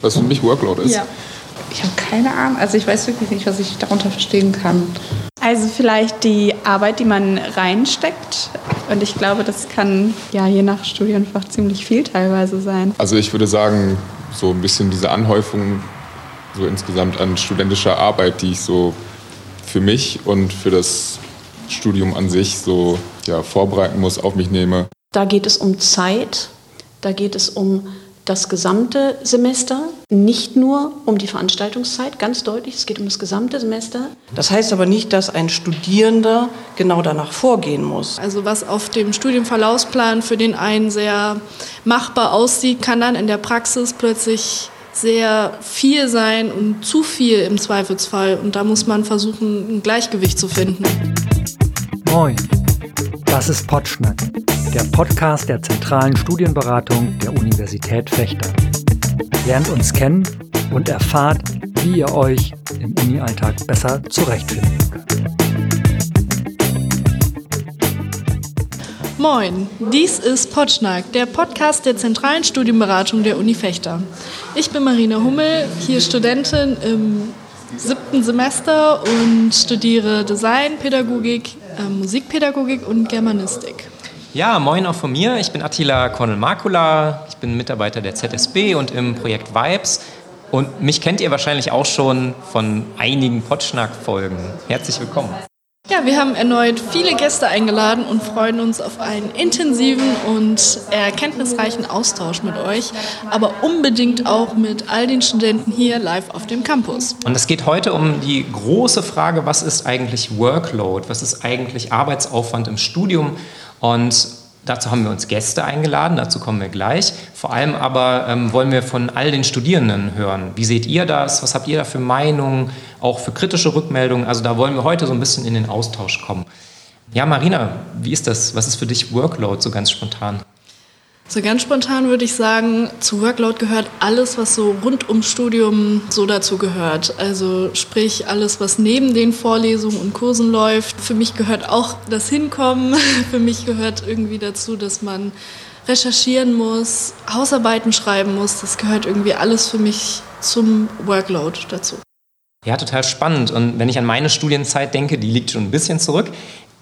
Was für mich Workload ist. Ja. Ich habe keine Ahnung. Also ich weiß wirklich nicht, was ich darunter verstehen kann. Also vielleicht die Arbeit, die man reinsteckt. Und ich glaube, das kann ja je nach Studienfach ziemlich viel teilweise sein. Also ich würde sagen, so ein bisschen diese Anhäufung so insgesamt an studentischer Arbeit, die ich so für mich und für das Studium an sich so ja, vorbereiten muss, auf mich nehme. Da geht es um Zeit, da geht es um das gesamte Semester, nicht nur um die Veranstaltungszeit, ganz deutlich, es geht um das gesamte Semester. Das heißt aber nicht, dass ein Studierender genau danach vorgehen muss. Also was auf dem Studienverlaufsplan für den einen sehr machbar aussieht, kann dann in der Praxis plötzlich sehr viel sein und zu viel im Zweifelsfall. Und da muss man versuchen, ein Gleichgewicht zu finden. Moin, das ist Potschnack, der Podcast der zentralen Studienberatung der Universität Fechter. Lernt uns kennen und erfahrt, wie ihr euch im Uni-Alltag besser zurechtfinden könnt. Moin, dies ist Potschnack, der Podcast der zentralen Studienberatung der Uni Fechter. Ich bin Marina Hummel, hier Studentin im siebten Semester und studiere Design, Pädagogik, Musikpädagogik und Germanistik. Ja, moin auch von mir. Ich bin Attila Kornel-Makula. Ich bin Mitarbeiter der ZSB und im Projekt Vibes. Und mich kennt ihr wahrscheinlich auch schon von einigen Potschnack-Folgen. Herzlich willkommen. Wir haben erneut viele Gäste eingeladen und freuen uns auf einen intensiven und erkenntnisreichen Austausch mit euch, aber unbedingt auch mit all den Studenten hier live auf dem Campus. Und es geht heute um die große Frage, was ist eigentlich Workload? Was ist eigentlich Arbeitsaufwand im Studium? Und Dazu haben wir uns Gäste eingeladen, dazu kommen wir gleich. Vor allem aber ähm, wollen wir von all den Studierenden hören. Wie seht ihr das? Was habt ihr da für Meinungen? Auch für kritische Rückmeldungen? Also da wollen wir heute so ein bisschen in den Austausch kommen. Ja, Marina, wie ist das? Was ist für dich Workload so ganz spontan? So ganz spontan würde ich sagen, zu Workload gehört alles, was so rund ums Studium so dazu gehört. Also sprich alles, was neben den Vorlesungen und Kursen läuft. Für mich gehört auch das Hinkommen. Für mich gehört irgendwie dazu, dass man recherchieren muss, Hausarbeiten schreiben muss. Das gehört irgendwie alles für mich zum Workload dazu. Ja, total spannend. Und wenn ich an meine Studienzeit denke, die liegt schon ein bisschen zurück,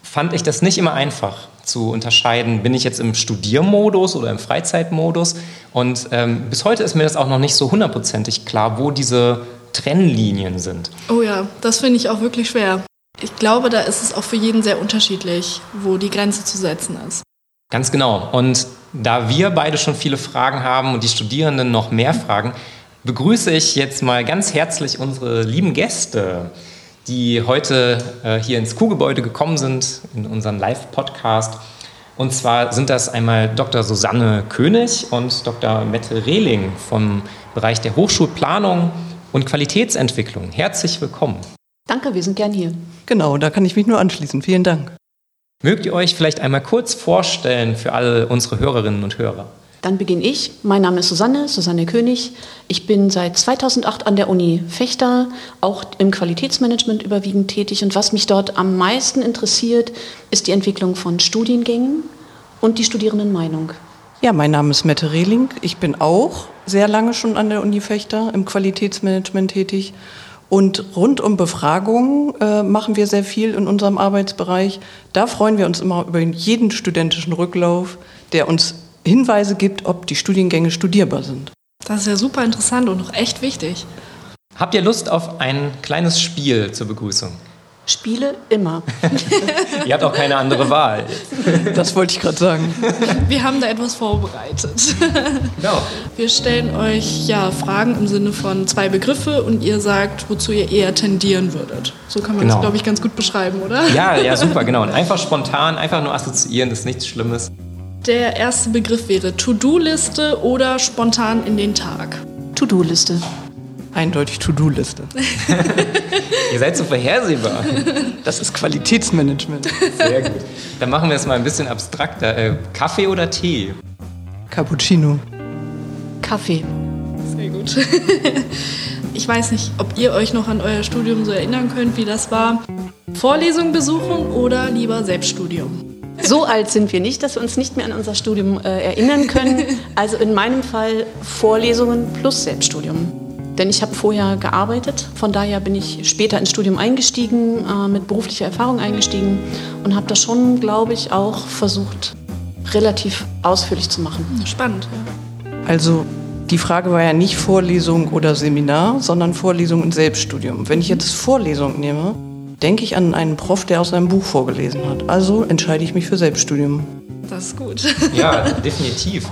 fand ich das nicht immer einfach zu unterscheiden, bin ich jetzt im Studiermodus oder im Freizeitmodus. Und ähm, bis heute ist mir das auch noch nicht so hundertprozentig klar, wo diese Trennlinien sind. Oh ja, das finde ich auch wirklich schwer. Ich glaube, da ist es auch für jeden sehr unterschiedlich, wo die Grenze zu setzen ist. Ganz genau. Und da wir beide schon viele Fragen haben und die Studierenden noch mehr Fragen, begrüße ich jetzt mal ganz herzlich unsere lieben Gäste die heute äh, hier ins Kuhgebäude gekommen sind, in unseren Live-Podcast. Und zwar sind das einmal Dr. Susanne König und Dr. Mette Rehling vom Bereich der Hochschulplanung und Qualitätsentwicklung. Herzlich willkommen. Danke, wir sind gern hier. Genau, da kann ich mich nur anschließen. Vielen Dank. Mögt ihr euch vielleicht einmal kurz vorstellen für alle unsere Hörerinnen und Hörer? Dann beginne ich. Mein Name ist Susanne, Susanne König. Ich bin seit 2008 an der Uni Fechter, auch im Qualitätsmanagement überwiegend tätig. Und was mich dort am meisten interessiert, ist die Entwicklung von Studiengängen und die Studierendenmeinung. Ja, mein Name ist Mette Rehling. Ich bin auch sehr lange schon an der Uni Fechter im Qualitätsmanagement tätig. Und rund um Befragungen äh, machen wir sehr viel in unserem Arbeitsbereich. Da freuen wir uns immer über jeden studentischen Rücklauf, der uns Hinweise gibt, ob die Studiengänge studierbar sind. Das ist ja super interessant und auch echt wichtig. Habt ihr Lust auf ein kleines Spiel zur Begrüßung? Spiele immer. ihr habt auch keine andere Wahl. Das wollte ich gerade sagen. Wir haben da etwas vorbereitet. Genau. Wir stellen euch ja Fragen im Sinne von zwei Begriffe und ihr sagt, wozu ihr eher tendieren würdet. So kann man genau. das, glaube ich, ganz gut beschreiben, oder? Ja, ja, super, genau. Und einfach spontan, einfach nur assoziieren, das ist nichts Schlimmes. Der erste Begriff wäre To-Do-Liste oder spontan in den Tag. To-Do-Liste. Eindeutig To-Do-Liste. Ihr seid so vorhersehbar. Das ist Qualitätsmanagement. Sehr gut. Dann machen wir es mal ein bisschen abstrakter. Äh, Kaffee oder Tee? Cappuccino. Kaffee. Sehr gut. Ich weiß nicht, ob ihr euch noch an euer Studium so erinnern könnt, wie das war. Vorlesung besuchen oder lieber Selbststudium? So alt sind wir nicht, dass wir uns nicht mehr an unser Studium äh, erinnern können. Also in meinem Fall Vorlesungen plus Selbststudium. Denn ich habe vorher gearbeitet, von daher bin ich später ins Studium eingestiegen, äh, mit beruflicher Erfahrung eingestiegen und habe das schon, glaube ich, auch versucht, relativ ausführlich zu machen. Spannend, ja. Also die Frage war ja nicht Vorlesung oder Seminar, sondern Vorlesung und Selbststudium. Wenn ich jetzt Vorlesung nehme, denke ich an einen Prof, der aus einem Buch vorgelesen hat. Also entscheide ich mich für Selbststudium. Das ist gut. Ja, definitiv.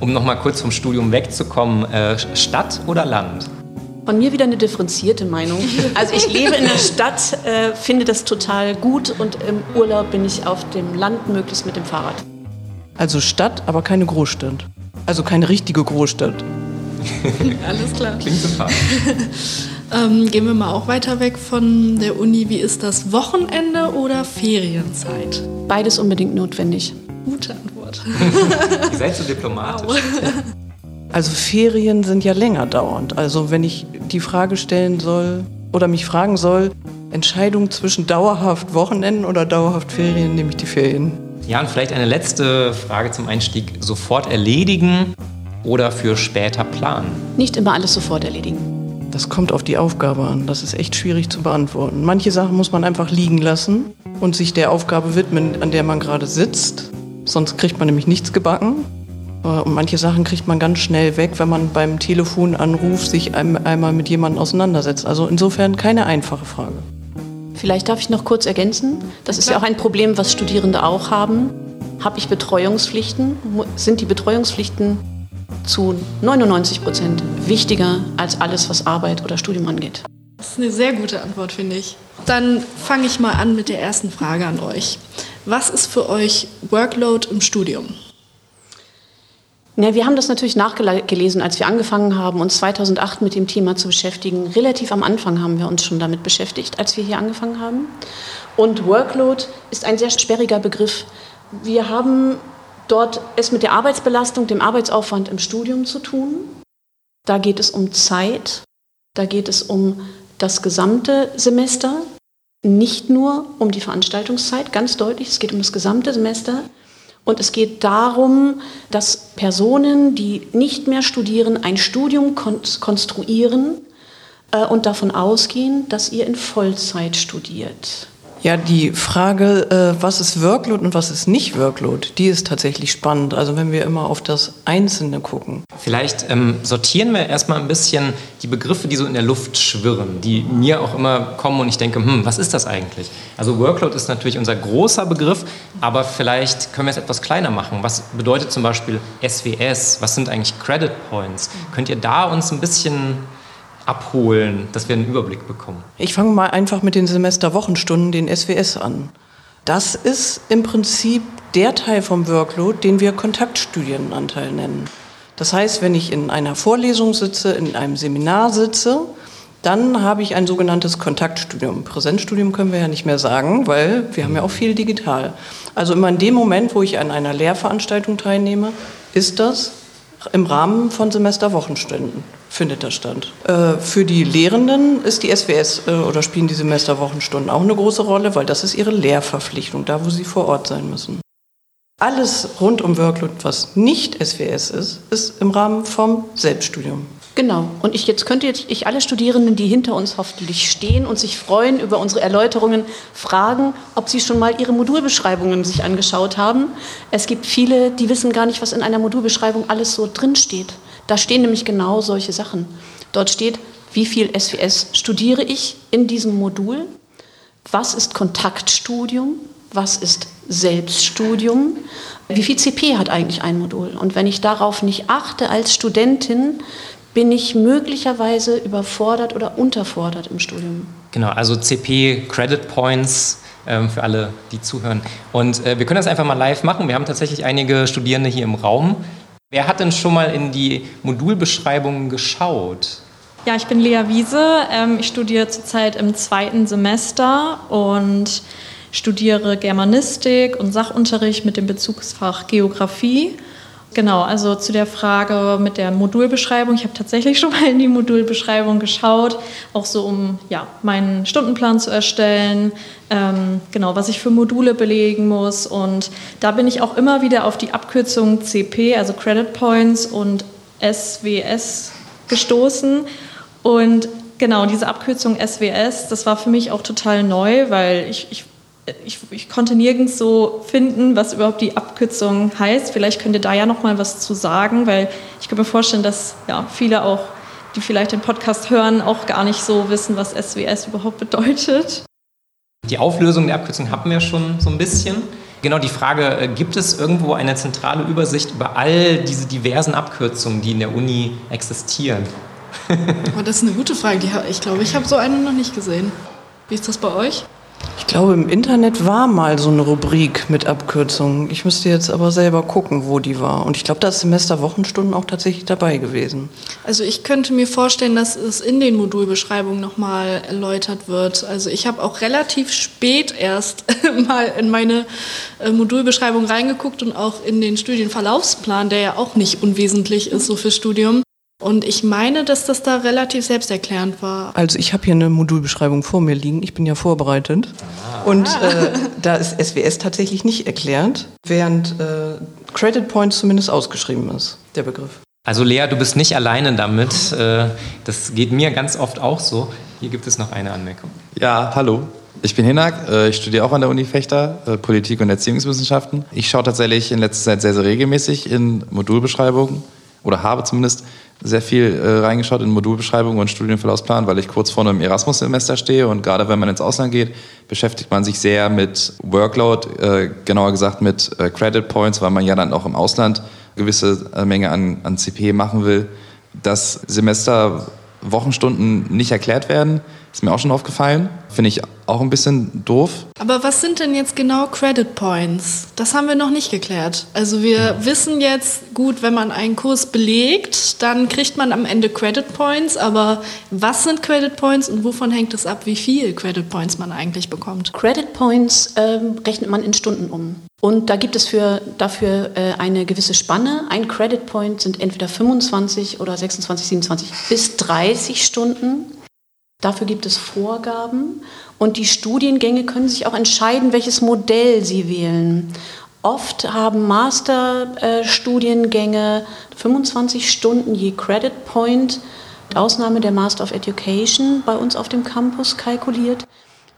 Um nochmal kurz vom Studium wegzukommen, äh, Stadt oder Land? Von mir wieder eine differenzierte Meinung. Also ich lebe in der Stadt, äh, finde das total gut und im Urlaub bin ich auf dem Land, möglichst mit dem Fahrrad. Also Stadt, aber keine Großstadt. Also keine richtige Großstadt. Alles klar. Klingt sympathisch. Ähm, gehen wir mal auch weiter weg von der Uni. Wie ist das Wochenende oder Ferienzeit? Beides unbedingt notwendig. Gute Antwort. Ihr seid so diplomatisch. Also Ferien sind ja länger dauernd. Also wenn ich die Frage stellen soll oder mich fragen soll, Entscheidung zwischen dauerhaft Wochenenden oder dauerhaft Ferien, nehme ich die Ferien. Ja, und vielleicht eine letzte Frage zum Einstieg. Sofort erledigen oder für später planen? Nicht immer alles sofort erledigen. Das kommt auf die Aufgabe an. Das ist echt schwierig zu beantworten. Manche Sachen muss man einfach liegen lassen und sich der Aufgabe widmen, an der man gerade sitzt. Sonst kriegt man nämlich nichts gebacken. Äh, Und manche Sachen kriegt man ganz schnell weg, wenn man beim Telefonanruf sich ein, einmal mit jemandem auseinandersetzt. Also insofern keine einfache Frage. Vielleicht darf ich noch kurz ergänzen. Das ist ja auch ein Problem, was Studierende auch haben. Habe ich Betreuungspflichten? Sind die Betreuungspflichten zu 99 Prozent wichtiger als alles, was Arbeit oder Studium angeht? Das ist eine sehr gute Antwort, finde ich. Dann fange ich mal an mit der ersten Frage an euch. Was ist für euch Workload im Studium? Ja, wir haben das natürlich nachgelesen, als wir angefangen haben, uns 2008 mit dem Thema zu beschäftigen. Relativ am Anfang haben wir uns schon damit beschäftigt, als wir hier angefangen haben. Und Workload ist ein sehr sperriger Begriff. Wir haben dort es mit der Arbeitsbelastung, dem Arbeitsaufwand im Studium zu tun. Da geht es um Zeit, da geht es um das gesamte Semester, nicht nur um die Veranstaltungszeit, ganz deutlich, es geht um das gesamte Semester. Und es geht darum, dass Personen, die nicht mehr studieren, ein Studium kon konstruieren äh, und davon ausgehen, dass ihr in Vollzeit studiert. Ja, die Frage, äh, was ist Workload und was ist nicht Workload, die ist tatsächlich spannend. Also wenn wir immer auf das Einzelne gucken. Vielleicht ähm, sortieren wir erstmal ein bisschen die Begriffe, die so in der Luft schwirren, die mir auch immer kommen und ich denke, hm, was ist das eigentlich? Also Workload ist natürlich unser großer Begriff, aber vielleicht können wir es etwas kleiner machen. Was bedeutet zum Beispiel SWS? Was sind eigentlich Credit Points? Könnt ihr da uns ein bisschen abholen, dass wir einen Überblick bekommen? Ich fange mal einfach mit den Semesterwochenstunden, den SWS, an. Das ist im Prinzip der Teil vom Workload, den wir Kontaktstudienanteil nennen. Das heißt, wenn ich in einer Vorlesung sitze, in einem Seminar sitze, dann habe ich ein sogenanntes Kontaktstudium. Präsenzstudium können wir ja nicht mehr sagen, weil wir haben ja auch viel digital. Also immer in dem Moment, wo ich an einer Lehrveranstaltung teilnehme, ist das im Rahmen von Semesterwochenstunden findet das statt. Äh, für die Lehrenden ist die SWS äh, oder spielen die Semesterwochenstunden auch eine große Rolle, weil das ist ihre Lehrverpflichtung, da wo sie vor Ort sein müssen. Alles rund um Workload, was nicht SWS ist, ist im Rahmen vom Selbststudium. Genau. Und ich jetzt könnte jetzt ich alle Studierenden, die hinter uns hoffentlich stehen und sich freuen über unsere Erläuterungen, fragen, ob sie schon mal ihre Modulbeschreibungen sich angeschaut haben. Es gibt viele, die wissen gar nicht, was in einer Modulbeschreibung alles so drinsteht. Da stehen nämlich genau solche Sachen. Dort steht, wie viel SWS studiere ich in diesem Modul? Was ist Kontaktstudium? Was ist Selbststudium? Wie viel CP hat eigentlich ein Modul? Und wenn ich darauf nicht achte als Studentin, bin ich möglicherweise überfordert oder unterfordert im Studium. Genau, also CP, Credit Points ähm, für alle, die zuhören. Und äh, wir können das einfach mal live machen. Wir haben tatsächlich einige Studierende hier im Raum. Wer hat denn schon mal in die Modulbeschreibungen geschaut? Ja, ich bin Lea Wiese. Ähm, ich studiere zurzeit im zweiten Semester und studiere Germanistik und Sachunterricht mit dem Bezugsfach Geografie. Genau, also zu der Frage mit der Modulbeschreibung. Ich habe tatsächlich schon mal in die Modulbeschreibung geschaut, auch so um ja, meinen Stundenplan zu erstellen, ähm, genau, was ich für Module belegen muss. Und da bin ich auch immer wieder auf die Abkürzung CP, also Credit Points und SWS gestoßen. Und genau, diese Abkürzung SWS, das war für mich auch total neu, weil ich, ich ich, ich, konnte nirgends so finden, was überhaupt die Abkürzung heißt. Vielleicht könnt ihr da ja noch mal was zu sagen, weil ich kann mir vorstellen, dass ja, viele auch, die vielleicht den Podcast hören, auch gar nicht so wissen, was SWS überhaupt bedeutet. Die Auflösung der Abkürzung hatten wir schon so ein bisschen. Genau die Frage, äh, gibt es irgendwo eine zentrale Übersicht über all diese diversen Abkürzungen, die in der Uni existieren? oh, das ist eine gute Frage. Ich glaube, ich habe so eine noch nicht gesehen. Wie ist das bei euch? Ich glaube, im Internet war mal so eine Rubrik mit Abkürzungen. Ich müsste jetzt aber selber gucken, wo die war. Und ich glaube, da ist Semester Wochenstunden auch tatsächlich dabei gewesen. Also ich könnte mir vorstellen, dass es in den Modulbeschreibungen nochmal erläutert wird. Also ich habe auch relativ spät erst mal in meine äh, Modulbeschreibung reingeguckt und auch in den Studienverlaufsplan, der ja auch nicht unwesentlich ist so fürs Studium. Und ich meine, dass das da relativ selbsterklärend war. Also ich habe hier eine Modulbeschreibung vor mir liegen. Ich bin ja vorbereitet. Ah. Und äh, da ist SWS tatsächlich nicht erklärt, während äh, Credit Points zumindest ausgeschrieben ist, der Begriff. Also Lea, du bist nicht alleine damit. Äh, das geht mir ganz oft auch so. Hier gibt es noch eine Anmerkung. Ja, hallo. Ich bin Hinak, äh, ich studiere auch an der Uni Fechter, äh, Politik und Erziehungswissenschaften. Ich schaue tatsächlich in letzter Zeit sehr, sehr regelmäßig in Modulbeschreibungen oder habe zumindest sehr viel äh, reingeschaut in Modulbeschreibungen und Studienverlaufsplan, weil ich kurz vor einem Erasmus-Semester stehe und gerade wenn man ins Ausland geht, beschäftigt man sich sehr mit Workload, äh, genauer gesagt mit äh, Credit Points, weil man ja dann auch im Ausland gewisse äh, Menge an, an CP machen will. Das Semester Wochenstunden nicht erklärt werden, ist mir auch schon aufgefallen. Finde ich auch ein bisschen doof. Aber was sind denn jetzt genau Credit Points? Das haben wir noch nicht geklärt. Also wir ja. wissen jetzt, gut, wenn man einen Kurs belegt, dann kriegt man am Ende Credit Points. Aber was sind Credit Points und wovon hängt es ab, wie viel Credit Points man eigentlich bekommt? Credit Points äh, rechnet man in Stunden um. Und da gibt es für, dafür äh, eine gewisse Spanne. Ein Credit Point sind entweder 25 oder 26, 27 bis 30 Stunden. Dafür gibt es Vorgaben und die Studiengänge können sich auch entscheiden, welches Modell sie wählen. Oft haben Masterstudiengänge 25 Stunden je Credit Point, Ausnahme der Master of Education bei uns auf dem Campus kalkuliert,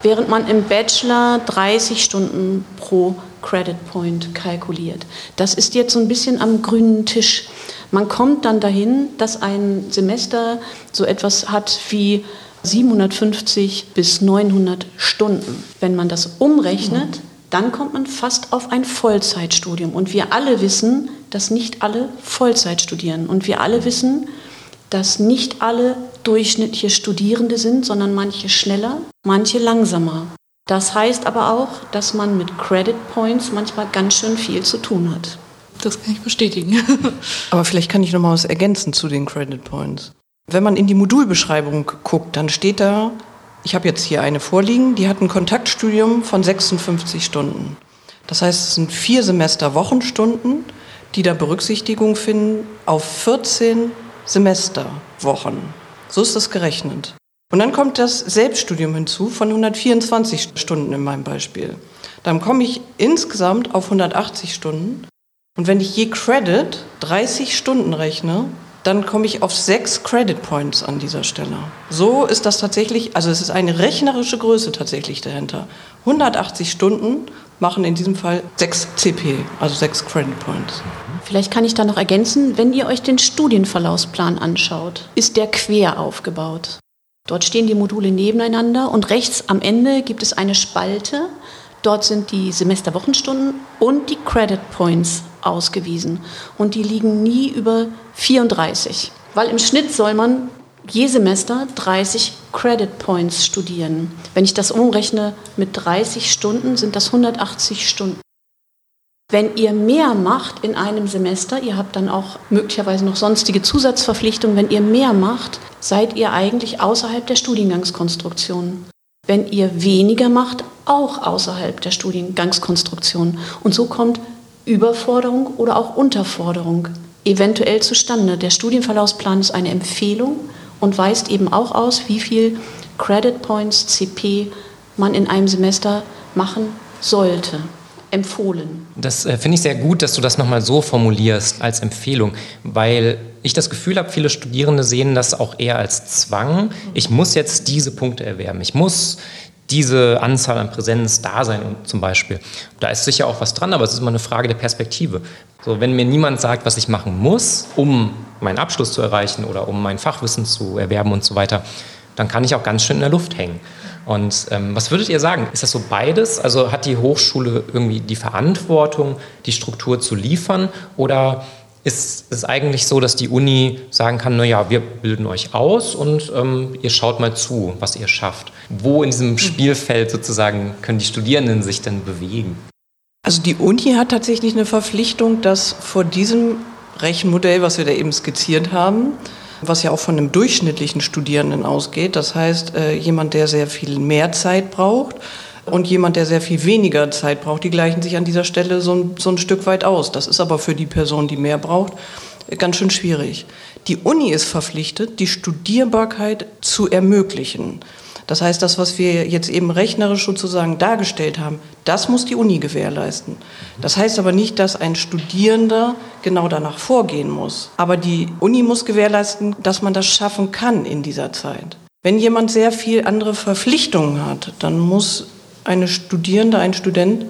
während man im Bachelor 30 Stunden pro Credit Point kalkuliert. Das ist jetzt so ein bisschen am grünen Tisch. Man kommt dann dahin, dass ein Semester so etwas hat wie 750 bis 900 Stunden. Wenn man das umrechnet, dann kommt man fast auf ein Vollzeitstudium. Und wir alle wissen, dass nicht alle Vollzeit studieren. Und wir alle wissen, dass nicht alle durchschnittliche Studierende sind, sondern manche schneller, manche langsamer. Das heißt aber auch, dass man mit Credit Points manchmal ganz schön viel zu tun hat. Das kann ich bestätigen. aber vielleicht kann ich noch mal was ergänzen zu den Credit Points. Wenn man in die Modulbeschreibung guckt, dann steht da, ich habe jetzt hier eine vorliegen, die hat ein Kontaktstudium von 56 Stunden. Das heißt, es sind vier Semester Wochenstunden, die da Berücksichtigung finden auf 14 Semesterwochen. So ist das gerechnet. Und dann kommt das Selbststudium hinzu von 124 Stunden in meinem Beispiel. Dann komme ich insgesamt auf 180 Stunden. Und wenn ich je Credit 30 Stunden rechne, dann komme ich auf sechs Credit Points an dieser Stelle. So ist das tatsächlich, also es ist eine rechnerische Größe tatsächlich dahinter. 180 Stunden machen in diesem Fall sechs CP, also sechs Credit Points. Vielleicht kann ich da noch ergänzen, wenn ihr euch den Studienverlaufsplan anschaut, ist der quer aufgebaut. Dort stehen die Module nebeneinander und rechts am Ende gibt es eine Spalte. Dort sind die Semesterwochenstunden und die Credit Points ausgewiesen. Und die liegen nie über 34. Weil im Schnitt soll man je Semester 30 Credit Points studieren. Wenn ich das umrechne mit 30 Stunden, sind das 180 Stunden. Wenn ihr mehr macht in einem Semester, ihr habt dann auch möglicherweise noch sonstige Zusatzverpflichtungen, wenn ihr mehr macht, seid ihr eigentlich außerhalb der Studiengangskonstruktion. Wenn ihr weniger macht, auch außerhalb der Studiengangskonstruktion. Und so kommt Überforderung oder auch Unterforderung eventuell zustande. Der Studienverlaufsplan ist eine Empfehlung und weist eben auch aus, wie viel Credit Points, CP man in einem Semester machen sollte. Empfohlen. Das äh, finde ich sehr gut, dass du das nochmal so formulierst als Empfehlung, weil ich das Gefühl habe, viele Studierende sehen das auch eher als Zwang. Ich muss jetzt diese Punkte erwerben. Ich muss diese Anzahl an Präsenz da sein zum Beispiel. Da ist sicher auch was dran, aber es ist immer eine Frage der Perspektive. So, wenn mir niemand sagt, was ich machen muss, um meinen Abschluss zu erreichen oder um mein Fachwissen zu erwerben und so weiter, dann kann ich auch ganz schön in der Luft hängen. Und ähm, was würdet ihr sagen? Ist das so beides? Also hat die Hochschule irgendwie die Verantwortung, die Struktur zu liefern? Oder ist es eigentlich so, dass die Uni sagen kann, naja, wir bilden euch aus und ähm, ihr schaut mal zu, was ihr schafft. Wo in diesem Spielfeld sozusagen können die Studierenden sich denn bewegen? Also die Uni hat tatsächlich eine Verpflichtung, dass vor diesem Rechenmodell, was wir da eben skizziert haben, was ja auch von einem durchschnittlichen Studierenden ausgeht, das heißt äh, jemand, der sehr viel mehr Zeit braucht, und jemand, der sehr viel weniger Zeit braucht, die gleichen sich an dieser Stelle so ein, so ein Stück weit aus. Das ist aber für die Person, die mehr braucht, ganz schön schwierig. Die Uni ist verpflichtet, die Studierbarkeit zu ermöglichen. Das heißt, das, was wir jetzt eben rechnerisch sozusagen dargestellt haben, das muss die Uni gewährleisten. Das heißt aber nicht, dass ein Studierender genau danach vorgehen muss. Aber die Uni muss gewährleisten, dass man das schaffen kann in dieser Zeit. Wenn jemand sehr viel andere Verpflichtungen hat, dann muss eine Studierende, ein Student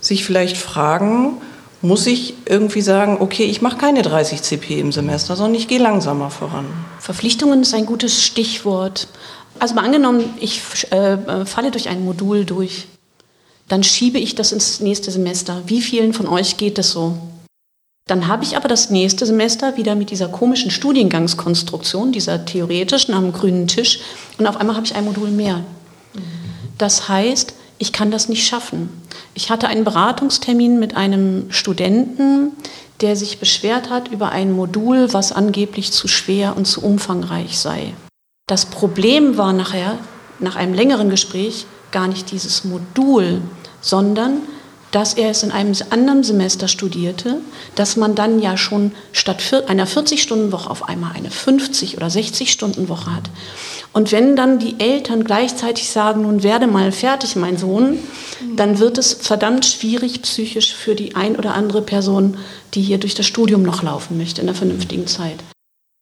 sich vielleicht fragen, muss ich irgendwie sagen, okay, ich mache keine 30 CP im Semester, sondern ich gehe langsamer voran. Verpflichtungen ist ein gutes Stichwort. Also mal angenommen, ich äh, falle durch ein Modul durch, dann schiebe ich das ins nächste Semester. Wie vielen von euch geht das so? Dann habe ich aber das nächste Semester wieder mit dieser komischen Studiengangskonstruktion, dieser theoretischen am grünen Tisch, und auf einmal habe ich ein Modul mehr. Das heißt, ich kann das nicht schaffen. Ich hatte einen Beratungstermin mit einem Studenten, der sich beschwert hat über ein Modul, was angeblich zu schwer und zu umfangreich sei. Das Problem war nachher, nach einem längeren Gespräch, gar nicht dieses Modul, sondern dass er es in einem anderen Semester studierte, dass man dann ja schon statt einer 40-Stunden-Woche auf einmal eine 50- oder 60-Stunden-Woche hat. Und wenn dann die Eltern gleichzeitig sagen, nun werde mal fertig, mein Sohn, dann wird es verdammt schwierig psychisch für die ein oder andere Person, die hier durch das Studium noch laufen möchte in der vernünftigen Zeit.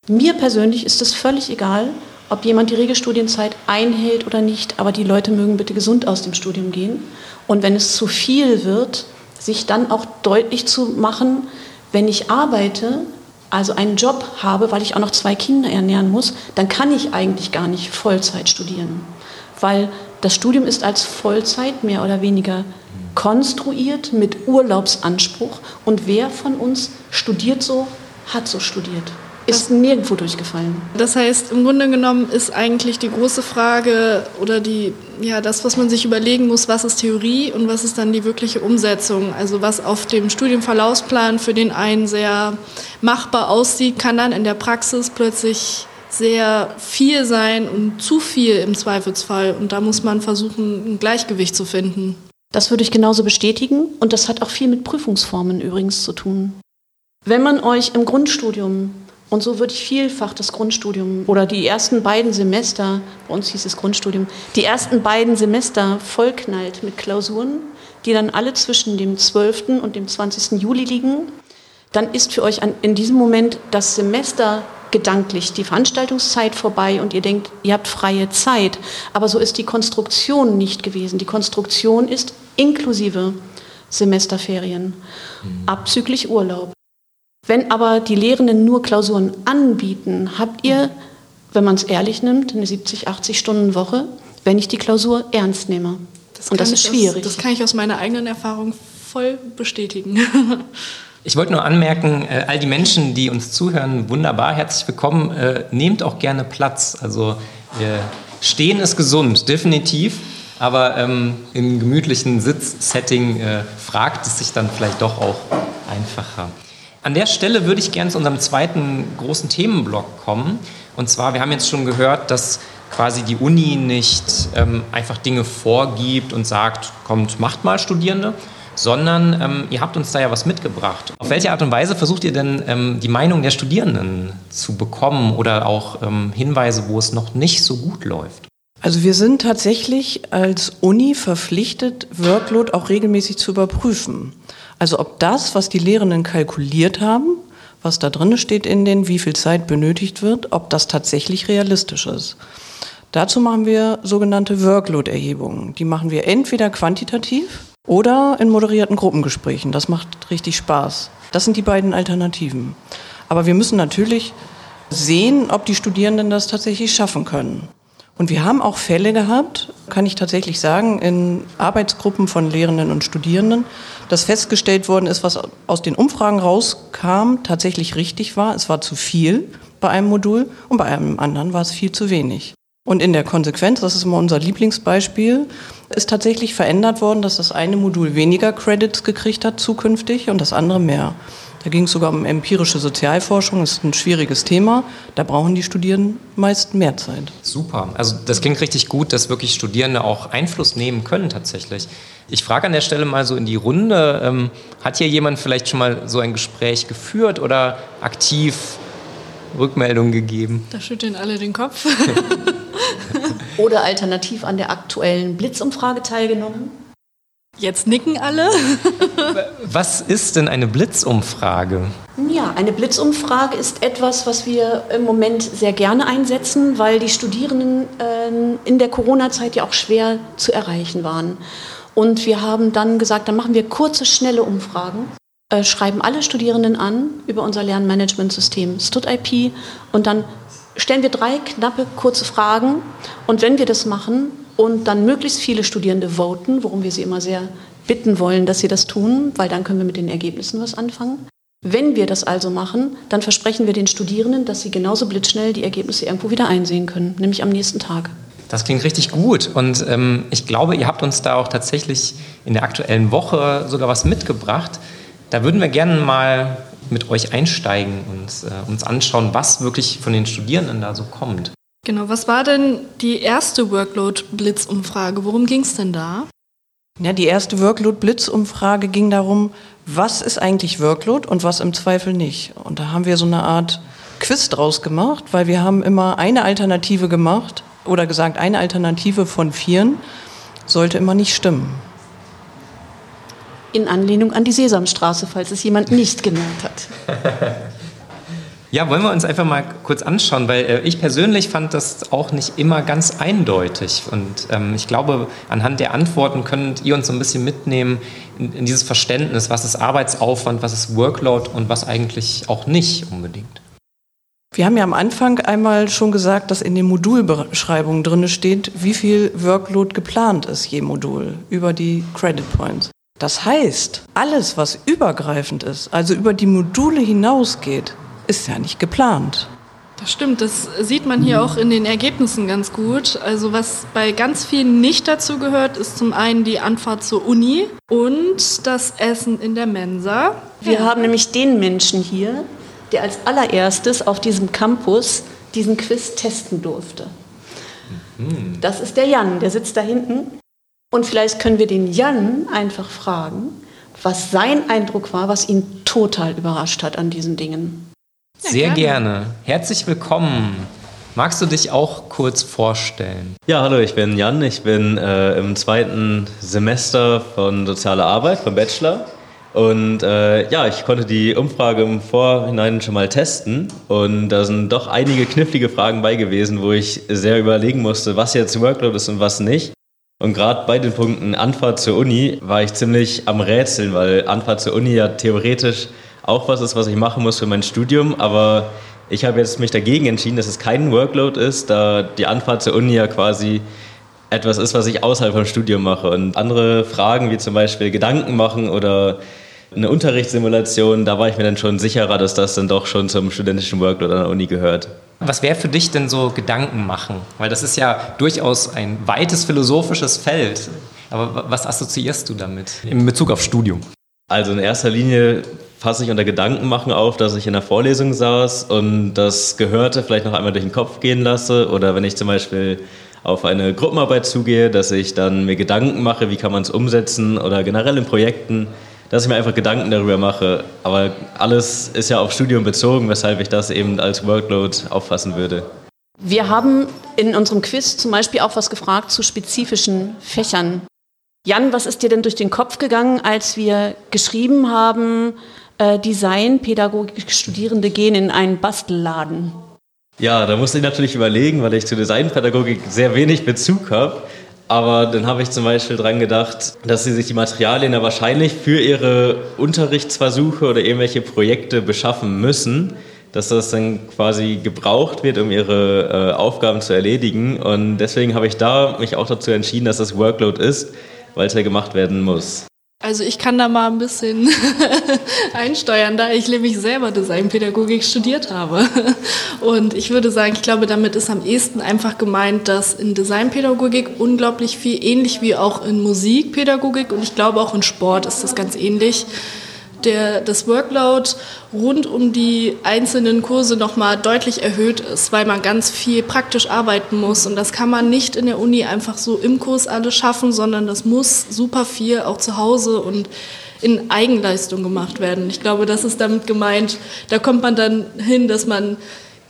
Mir persönlich ist es völlig egal, ob jemand die Regelstudienzeit einhält oder nicht, aber die Leute mögen bitte gesund aus dem Studium gehen. Und wenn es zu viel wird, sich dann auch deutlich zu machen, wenn ich arbeite, also einen Job habe, weil ich auch noch zwei Kinder ernähren muss, dann kann ich eigentlich gar nicht Vollzeit studieren. Weil das Studium ist als Vollzeit mehr oder weniger konstruiert mit Urlaubsanspruch. Und wer von uns studiert so, hat so studiert ist nirgendwo durchgefallen. Das heißt, im Grunde genommen ist eigentlich die große Frage oder die, ja, das, was man sich überlegen muss, was ist Theorie und was ist dann die wirkliche Umsetzung. Also was auf dem Studienverlaufsplan für den einen sehr machbar aussieht, kann dann in der Praxis plötzlich sehr viel sein und zu viel im Zweifelsfall. Und da muss man versuchen, ein Gleichgewicht zu finden. Das würde ich genauso bestätigen und das hat auch viel mit Prüfungsformen übrigens zu tun. Wenn man euch im Grundstudium und so würde ich vielfach das Grundstudium oder die ersten beiden Semester, bei uns hieß es Grundstudium, die ersten beiden Semester vollknallt mit Klausuren, die dann alle zwischen dem 12. und dem 20. Juli liegen. Dann ist für euch in diesem Moment das Semester gedanklich die Veranstaltungszeit vorbei und ihr denkt, ihr habt freie Zeit. Aber so ist die Konstruktion nicht gewesen. Die Konstruktion ist inklusive Semesterferien, abzüglich Urlaub. Wenn aber die Lehrenden nur Klausuren anbieten, habt ihr, wenn man es ehrlich nimmt, eine 70, 80 Stunden Woche, wenn ich die Klausur ernst nehme. Das Und das ist schwierig. Aus, das kann ich aus meiner eigenen Erfahrung voll bestätigen. Ich wollte nur anmerken, äh, all die Menschen, die uns zuhören, wunderbar, herzlich willkommen. Äh, nehmt auch gerne Platz. Also stehen ist gesund, definitiv. Aber ähm, im gemütlichen Sitzsetting äh, fragt es sich dann vielleicht doch auch einfacher. An der Stelle würde ich gerne zu unserem zweiten großen Themenblock kommen. Und zwar, wir haben jetzt schon gehört, dass quasi die Uni nicht ähm, einfach Dinge vorgibt und sagt, kommt, macht mal Studierende, sondern ähm, ihr habt uns da ja was mitgebracht. Auf welche Art und Weise versucht ihr denn ähm, die Meinung der Studierenden zu bekommen oder auch ähm, Hinweise, wo es noch nicht so gut läuft? Also wir sind tatsächlich als Uni verpflichtet, Workload auch regelmäßig zu überprüfen. Also ob das, was die Lehrenden kalkuliert haben, was da drin steht in den, wie viel Zeit benötigt wird, ob das tatsächlich realistisch ist. Dazu machen wir sogenannte Workload-Erhebungen. Die machen wir entweder quantitativ oder in moderierten Gruppengesprächen. Das macht richtig Spaß. Das sind die beiden Alternativen. Aber wir müssen natürlich sehen, ob die Studierenden das tatsächlich schaffen können. Und wir haben auch Fälle gehabt, kann ich tatsächlich sagen, in Arbeitsgruppen von Lehrenden und Studierenden, dass festgestellt worden ist, was aus den Umfragen rauskam, tatsächlich richtig war. Es war zu viel bei einem Modul und bei einem anderen war es viel zu wenig. Und in der Konsequenz, das ist immer unser Lieblingsbeispiel, ist tatsächlich verändert worden, dass das eine Modul weniger Credits gekriegt hat zukünftig und das andere mehr. Da ging es sogar um empirische Sozialforschung, das ist ein schwieriges Thema. Da brauchen die Studierenden meist mehr Zeit. Super. Also das klingt richtig gut, dass wirklich Studierende auch Einfluss nehmen können tatsächlich. Ich frage an der Stelle mal so in die Runde, ähm, hat hier jemand vielleicht schon mal so ein Gespräch geführt oder aktiv Rückmeldungen gegeben? Da schütteln alle den Kopf. oder alternativ an der aktuellen Blitzumfrage teilgenommen. Jetzt nicken alle. was ist denn eine Blitzumfrage? Ja, eine Blitzumfrage ist etwas, was wir im Moment sehr gerne einsetzen, weil die Studierenden äh, in der Corona-Zeit ja auch schwer zu erreichen waren. Und wir haben dann gesagt, dann machen wir kurze, schnelle Umfragen, äh, schreiben alle Studierenden an über unser Lernmanagementsystem StudIP und dann stellen wir drei knappe, kurze Fragen. Und wenn wir das machen, und dann möglichst viele Studierende voten, worum wir sie immer sehr bitten wollen, dass sie das tun, weil dann können wir mit den Ergebnissen was anfangen. Wenn wir das also machen, dann versprechen wir den Studierenden, dass sie genauso blitzschnell die Ergebnisse irgendwo wieder einsehen können, nämlich am nächsten Tag. Das klingt richtig gut und ähm, ich glaube, ihr habt uns da auch tatsächlich in der aktuellen Woche sogar was mitgebracht. Da würden wir gerne mal mit euch einsteigen und äh, uns anschauen, was wirklich von den Studierenden da so kommt. Genau, was war denn die erste Workload-Blitzumfrage? Worum ging es denn da? Ja, die erste Workload-Blitzumfrage ging darum, was ist eigentlich Workload und was im Zweifel nicht. Und da haben wir so eine Art Quiz draus gemacht, weil wir haben immer eine Alternative gemacht oder gesagt, eine Alternative von vieren sollte immer nicht stimmen. In Anlehnung an die Sesamstraße, falls es jemand nicht gemerkt hat. Ja, wollen wir uns einfach mal kurz anschauen, weil äh, ich persönlich fand das auch nicht immer ganz eindeutig. Und ähm, ich glaube, anhand der Antworten könnt ihr uns so ein bisschen mitnehmen in, in dieses Verständnis, was ist Arbeitsaufwand, was ist Workload und was eigentlich auch nicht unbedingt. Wir haben ja am Anfang einmal schon gesagt, dass in den Modulbeschreibungen drin steht, wie viel Workload geplant ist je Modul über die Credit Points. Das heißt, alles, was übergreifend ist, also über die Module hinausgeht, ist ja nicht geplant. Das stimmt, das sieht man hier auch in den Ergebnissen ganz gut. Also was bei ganz vielen nicht dazu gehört, ist zum einen die Anfahrt zur Uni und das Essen in der Mensa. Wir ja. haben nämlich den Menschen hier, der als allererstes auf diesem Campus diesen Quiz testen durfte. Mhm. Das ist der Jan, der sitzt da hinten. Und vielleicht können wir den Jan einfach fragen, was sein Eindruck war, was ihn total überrascht hat an diesen Dingen. Sehr gerne. gerne. Herzlich willkommen. Magst du dich auch kurz vorstellen? Ja, hallo, ich bin Jan. Ich bin äh, im zweiten Semester von Soziale Arbeit, vom Bachelor. Und äh, ja, ich konnte die Umfrage im Vorhinein schon mal testen. Und da sind doch einige knifflige Fragen bei gewesen, wo ich sehr überlegen musste, was jetzt Workload ist und was nicht. Und gerade bei den Punkten Anfahrt zur Uni war ich ziemlich am Rätseln, weil Anfahrt zur Uni ja theoretisch auch was ist, was ich machen muss für mein Studium, aber ich habe jetzt mich dagegen entschieden, dass es kein Workload ist, da die Anfahrt zur Uni ja quasi etwas ist, was ich außerhalb vom Studium mache. Und andere Fragen, wie zum Beispiel Gedanken machen oder eine Unterrichtssimulation, da war ich mir dann schon sicherer, dass das dann doch schon zum studentischen Workload an der Uni gehört. Was wäre für dich denn so Gedanken machen? Weil das ist ja durchaus ein weites philosophisches Feld. Aber was assoziierst du damit in Bezug auf Studium? Also in erster Linie fasse ich unter Gedanken machen auf, dass ich in der Vorlesung saß und das Gehörte vielleicht noch einmal durch den Kopf gehen lasse oder wenn ich zum Beispiel auf eine Gruppenarbeit zugehe, dass ich dann mir Gedanken mache, wie kann man es umsetzen oder generell in Projekten, dass ich mir einfach Gedanken darüber mache. Aber alles ist ja auf Studium bezogen, weshalb ich das eben als Workload auffassen würde. Wir haben in unserem Quiz zum Beispiel auch was gefragt zu spezifischen Fächern. Jan, was ist dir denn durch den Kopf gegangen, als wir geschrieben haben, äh, Designpädagogik Studierende gehen in einen Bastelladen? Ja, da musste ich natürlich überlegen, weil ich zu Designpädagogik sehr wenig Bezug habe. Aber dann habe ich zum Beispiel dran gedacht, dass sie sich die Materialien ja wahrscheinlich für ihre Unterrichtsversuche oder irgendwelche Projekte beschaffen müssen, dass das dann quasi gebraucht wird, um ihre äh, Aufgaben zu erledigen. Und deswegen habe ich da mich auch dazu entschieden, dass das Workload ist, weil es ja gemacht werden muss. Also ich kann da mal ein bisschen einsteuern, da ich nämlich selber Designpädagogik studiert habe. Und ich würde sagen, ich glaube, damit ist am ehesten einfach gemeint, dass in Designpädagogik unglaublich viel, ähnlich wie auch in Musikpädagogik und ich glaube auch in Sport ist das ganz ähnlich, der, das Workload rund um die einzelnen Kurse nochmal deutlich erhöht ist, weil man ganz viel praktisch arbeiten muss. Und das kann man nicht in der Uni einfach so im Kurs alles schaffen, sondern das muss super viel auch zu Hause und in Eigenleistung gemacht werden. Ich glaube, das ist damit gemeint, da kommt man dann hin, dass man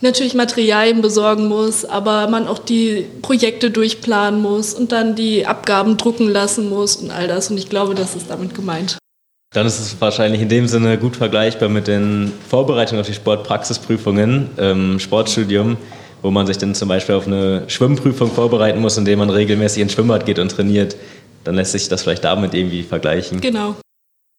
natürlich Materialien besorgen muss, aber man auch die Projekte durchplanen muss und dann die Abgaben drucken lassen muss und all das. Und ich glaube, das ist damit gemeint. Dann ist es wahrscheinlich in dem Sinne gut vergleichbar mit den Vorbereitungen auf die Sportpraxisprüfungen im Sportstudium, wo man sich dann zum Beispiel auf eine Schwimmprüfung vorbereiten muss, indem man regelmäßig ins Schwimmbad geht und trainiert. Dann lässt sich das vielleicht damit irgendwie vergleichen. Genau.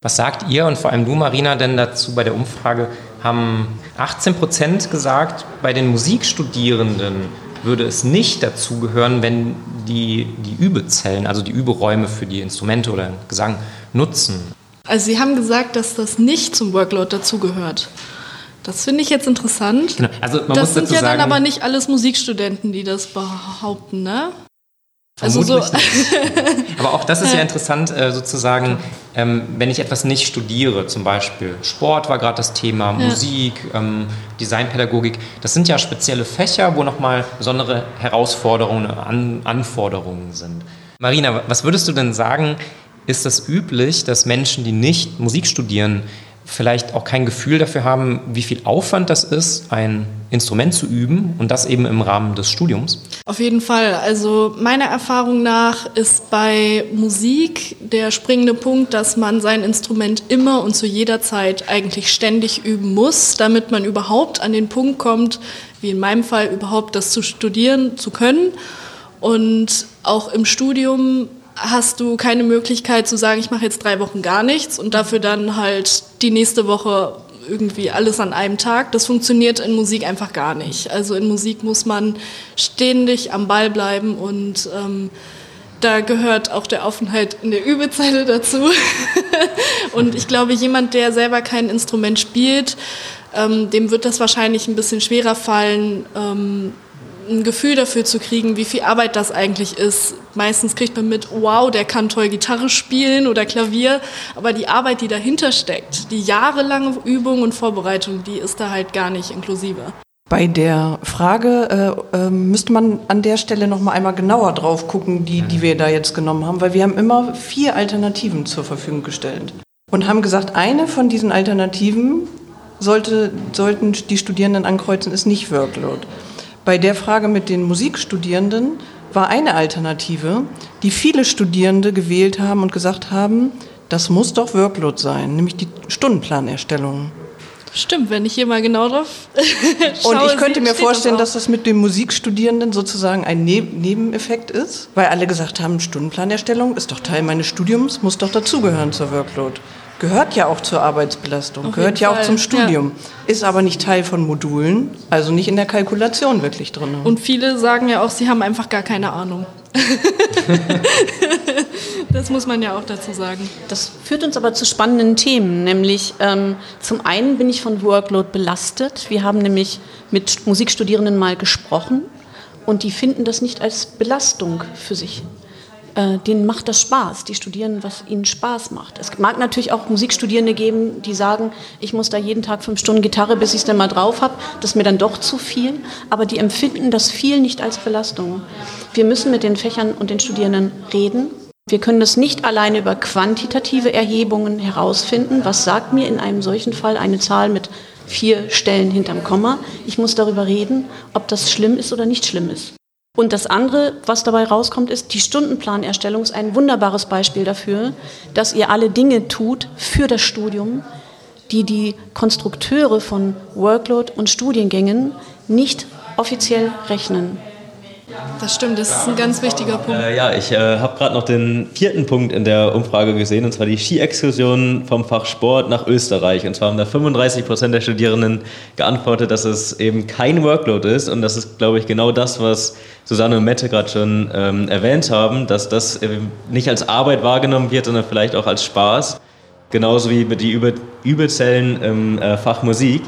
Was sagt ihr und vor allem du, Marina, denn dazu bei der Umfrage? Haben 18 Prozent gesagt, bei den Musikstudierenden würde es nicht dazugehören, wenn die die Übezellen, also die Überäume für die Instrumente oder Gesang nutzen. Also Sie haben gesagt, dass das nicht zum Workload dazugehört. Das finde ich jetzt interessant. Genau. Also man das muss sind ja sagen, dann aber nicht alles Musikstudenten, die das behaupten, ne? Also nicht. Aber auch das ist ja interessant, äh, sozusagen, ähm, wenn ich etwas nicht studiere, zum Beispiel Sport war gerade das Thema, Musik, ähm, Designpädagogik, das sind ja spezielle Fächer, wo nochmal besondere Herausforderungen, An Anforderungen sind. Marina, was würdest du denn sagen, ist das üblich, dass Menschen, die nicht Musik studieren, vielleicht auch kein Gefühl dafür haben, wie viel Aufwand das ist, ein Instrument zu üben und das eben im Rahmen des Studiums? Auf jeden Fall. Also meiner Erfahrung nach ist bei Musik der springende Punkt, dass man sein Instrument immer und zu jeder Zeit eigentlich ständig üben muss, damit man überhaupt an den Punkt kommt, wie in meinem Fall überhaupt das zu studieren zu können. Und auch im Studium hast du keine Möglichkeit zu sagen, ich mache jetzt drei Wochen gar nichts und dafür dann halt die nächste Woche irgendwie alles an einem Tag. Das funktioniert in Musik einfach gar nicht. Also in Musik muss man ständig am Ball bleiben und ähm, da gehört auch der Aufenthalt in der Übezeile dazu. und ich glaube, jemand, der selber kein Instrument spielt, ähm, dem wird das wahrscheinlich ein bisschen schwerer fallen, ähm, ein Gefühl dafür zu kriegen, wie viel Arbeit das eigentlich ist. Meistens kriegt man mit, wow, der kann toll Gitarre spielen oder Klavier, aber die Arbeit, die dahinter steckt, die jahrelange Übung und Vorbereitung, die ist da halt gar nicht inklusive. Bei der Frage äh, äh, müsste man an der Stelle noch mal einmal genauer drauf gucken, die, die wir da jetzt genommen haben, weil wir haben immer vier Alternativen zur Verfügung gestellt und haben gesagt, eine von diesen Alternativen sollte, sollten die Studierenden ankreuzen, ist nicht Workload. Bei der Frage mit den Musikstudierenden war eine Alternative, die viele Studierende gewählt haben und gesagt haben, das muss doch Workload sein, nämlich die Stundenplanerstellung. Stimmt, wenn ich hier mal genau drauf schaue. Und ich könnte mir vorstellen, das dass das mit den Musikstudierenden sozusagen ein ne Nebeneffekt ist, weil alle gesagt haben, Stundenplanerstellung ist doch Teil meines Studiums, muss doch dazugehören zur Workload. Gehört ja auch zur Arbeitsbelastung, Auf gehört ja auch Fall, zum Studium, ist aber nicht Teil von Modulen, also nicht in der Kalkulation wirklich drin. Und viele sagen ja auch, sie haben einfach gar keine Ahnung. das muss man ja auch dazu sagen. Das führt uns aber zu spannenden Themen, nämlich ähm, zum einen bin ich von Workload belastet. Wir haben nämlich mit Musikstudierenden mal gesprochen und die finden das nicht als Belastung für sich. Äh, denen macht das Spaß, die studieren, was ihnen Spaß macht. Es mag natürlich auch Musikstudierende geben, die sagen, ich muss da jeden Tag fünf Stunden Gitarre, bis ich es dann mal drauf habe. Das ist mir dann doch zu viel. Aber die empfinden das viel nicht als Belastung. wir müssen mit den Fächern und den Studierenden reden. Wir können das nicht alleine über quantitative Erhebungen herausfinden. Was sagt mir in einem solchen Fall eine Zahl mit vier Stellen hinterm Komma? Ich muss darüber reden, ob das schlimm ist oder nicht schlimm ist. Und das andere, was dabei rauskommt, ist, die Stundenplanerstellung ist ein wunderbares Beispiel dafür, dass ihr alle Dinge tut für das Studium, die die Konstrukteure von Workload und Studiengängen nicht offiziell rechnen. Das stimmt, das ist ein ganz wichtiger Punkt. Äh, ja, ich äh, habe gerade noch den vierten Punkt in der Umfrage gesehen, und zwar die Ski-Exkursion vom Fach Sport nach Österreich. Und zwar haben da 35 Prozent der Studierenden geantwortet, dass es eben kein Workload ist. Und das ist, glaube ich, genau das, was Susanne und Mette gerade schon ähm, erwähnt haben, dass das nicht als Arbeit wahrgenommen wird, sondern vielleicht auch als Spaß. Genauso wie die Übelzellen im äh, Fach Musik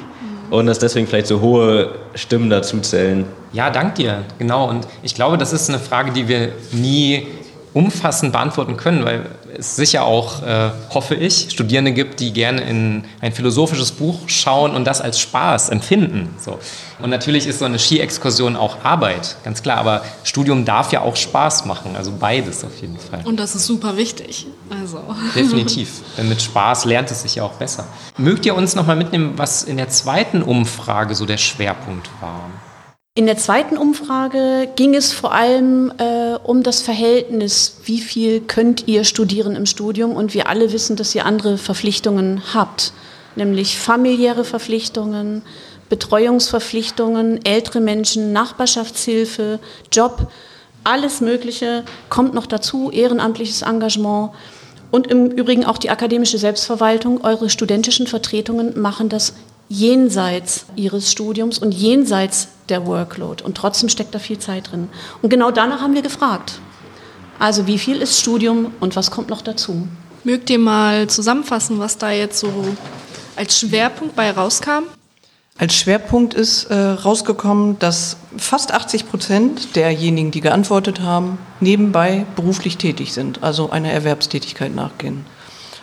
und dass deswegen vielleicht so hohe Stimmen dazu zählen. Ja, dank dir. Genau. Und ich glaube, das ist eine Frage, die wir nie umfassend beantworten können, weil es sicher auch, äh, hoffe ich, Studierende gibt, die gerne in ein philosophisches Buch schauen und das als Spaß empfinden. So. Und natürlich ist so eine Ski-Exkursion auch Arbeit, ganz klar, aber Studium darf ja auch Spaß machen, also beides auf jeden Fall. Und das ist super wichtig. Also. Definitiv, denn mit Spaß lernt es sich ja auch besser. Mögt ihr uns nochmal mitnehmen, was in der zweiten Umfrage so der Schwerpunkt war? In der zweiten Umfrage ging es vor allem äh, um das Verhältnis, wie viel könnt ihr studieren im Studium und wir alle wissen, dass ihr andere Verpflichtungen habt, nämlich familiäre Verpflichtungen, Betreuungsverpflichtungen, ältere Menschen, Nachbarschaftshilfe, Job, alles Mögliche kommt noch dazu, ehrenamtliches Engagement. Und im Übrigen auch die akademische Selbstverwaltung, eure studentischen Vertretungen machen das jenseits ihres Studiums und jenseits der Workload. Und trotzdem steckt da viel Zeit drin. Und genau danach haben wir gefragt. Also wie viel ist Studium und was kommt noch dazu? Mögt ihr mal zusammenfassen, was da jetzt so als Schwerpunkt bei rauskam? Als Schwerpunkt ist äh, rausgekommen, dass fast 80 Prozent derjenigen, die geantwortet haben, nebenbei beruflich tätig sind, also einer Erwerbstätigkeit nachgehen.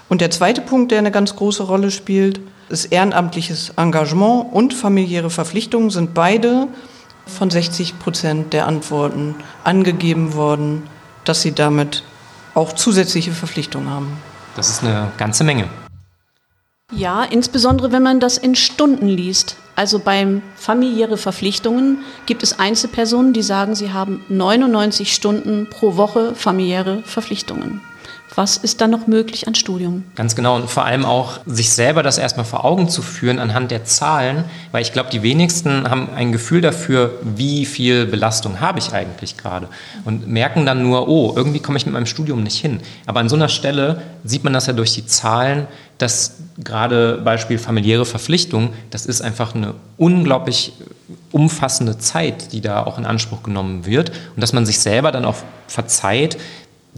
Und der zweite Punkt, der eine ganz große Rolle spielt, ist ehrenamtliches Engagement und familiäre Verpflichtungen sind beide von 60 Prozent der Antworten angegeben worden, dass sie damit auch zusätzliche Verpflichtungen haben. Das ist eine ganze Menge. Ja, insbesondere wenn man das in Stunden liest. Also beim familiäre Verpflichtungen gibt es Einzelpersonen, die sagen, sie haben 99 Stunden pro Woche familiäre Verpflichtungen was ist dann noch möglich an Studium? Ganz genau und vor allem auch sich selber das erstmal vor Augen zu führen anhand der Zahlen, weil ich glaube, die wenigsten haben ein Gefühl dafür, wie viel Belastung habe ich eigentlich gerade und merken dann nur, oh, irgendwie komme ich mit meinem Studium nicht hin. Aber an so einer Stelle sieht man das ja durch die Zahlen, dass gerade Beispiel familiäre Verpflichtung, das ist einfach eine unglaublich umfassende Zeit, die da auch in Anspruch genommen wird und dass man sich selber dann auch verzeiht,